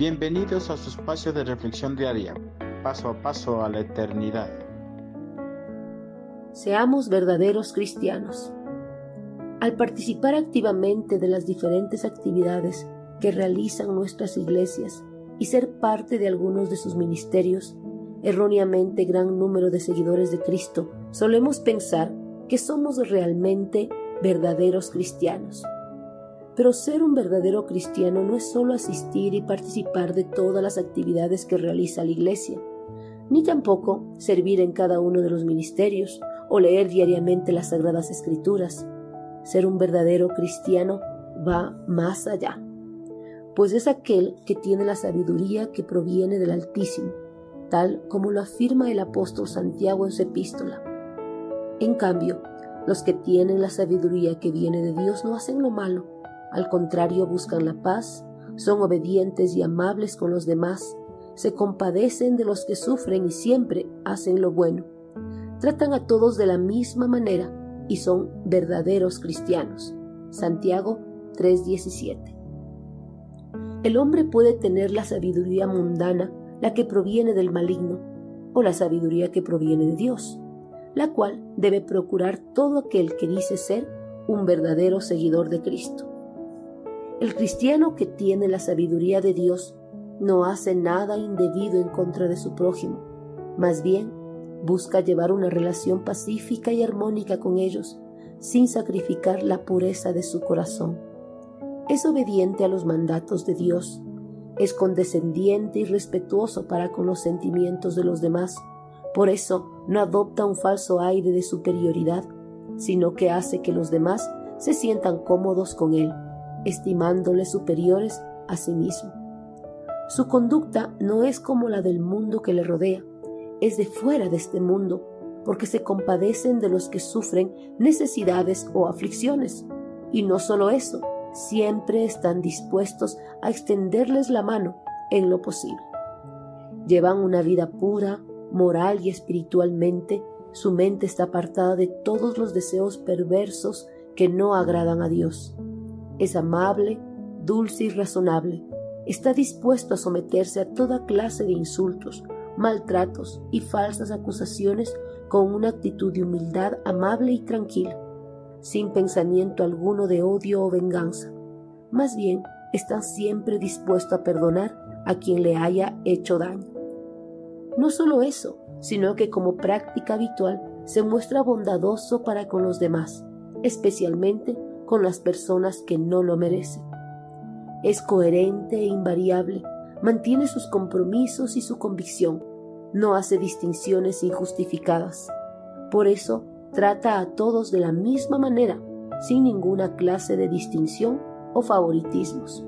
Bienvenidos a su espacio de reflexión diaria, paso a paso a la eternidad. Seamos verdaderos cristianos. Al participar activamente de las diferentes actividades que realizan nuestras iglesias y ser parte de algunos de sus ministerios, erróneamente gran número de seguidores de Cristo, solemos pensar que somos realmente verdaderos cristianos. Pero ser un verdadero cristiano no es solo asistir y participar de todas las actividades que realiza la Iglesia, ni tampoco servir en cada uno de los ministerios o leer diariamente las Sagradas Escrituras. Ser un verdadero cristiano va más allá, pues es aquel que tiene la sabiduría que proviene del Altísimo, tal como lo afirma el apóstol Santiago en su epístola. En cambio, los que tienen la sabiduría que viene de Dios no hacen lo malo, al contrario buscan la paz, son obedientes y amables con los demás, se compadecen de los que sufren y siempre hacen lo bueno. Tratan a todos de la misma manera y son verdaderos cristianos. Santiago 3:17. El hombre puede tener la sabiduría mundana, la que proviene del maligno, o la sabiduría que proviene de Dios, la cual debe procurar todo aquel que dice ser un verdadero seguidor de Cristo. El cristiano que tiene la sabiduría de Dios no hace nada indebido en contra de su prójimo, más bien busca llevar una relación pacífica y armónica con ellos, sin sacrificar la pureza de su corazón. Es obediente a los mandatos de Dios, es condescendiente y respetuoso para con los sentimientos de los demás, por eso no adopta un falso aire de superioridad, sino que hace que los demás se sientan cómodos con él estimándoles superiores a sí mismo. Su conducta no es como la del mundo que le rodea, es de fuera de este mundo, porque se compadecen de los que sufren necesidades o aflicciones. Y no solo eso, siempre están dispuestos a extenderles la mano en lo posible. Llevan una vida pura, moral y espiritualmente, su mente está apartada de todos los deseos perversos que no agradan a Dios. Es amable, dulce y razonable. Está dispuesto a someterse a toda clase de insultos, maltratos y falsas acusaciones con una actitud de humildad amable y tranquila, sin pensamiento alguno de odio o venganza. Más bien, está siempre dispuesto a perdonar a quien le haya hecho daño. No solo eso, sino que como práctica habitual se muestra bondadoso para con los demás, especialmente con las personas que no lo merecen. Es coherente e invariable, mantiene sus compromisos y su convicción, no hace distinciones injustificadas. Por eso trata a todos de la misma manera, sin ninguna clase de distinción o favoritismos.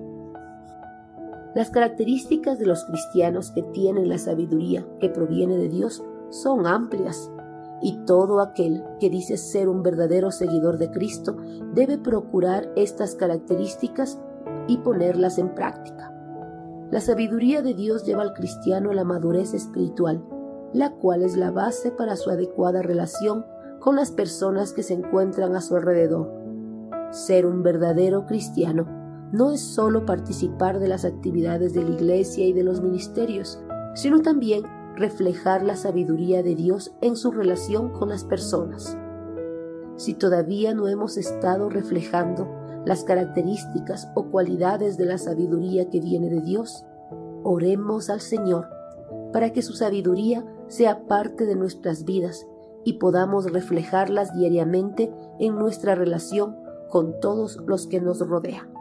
Las características de los cristianos que tienen la sabiduría que proviene de Dios son amplias y todo aquel que dice ser un verdadero seguidor de Cristo debe procurar estas características y ponerlas en práctica. La sabiduría de Dios lleva al cristiano a la madurez espiritual, la cual es la base para su adecuada relación con las personas que se encuentran a su alrededor. Ser un verdadero cristiano no es solo participar de las actividades de la iglesia y de los ministerios, sino también reflejar la sabiduría de Dios en su relación con las personas. Si todavía no hemos estado reflejando las características o cualidades de la sabiduría que viene de Dios, oremos al Señor para que su sabiduría sea parte de nuestras vidas y podamos reflejarlas diariamente en nuestra relación con todos los que nos rodean.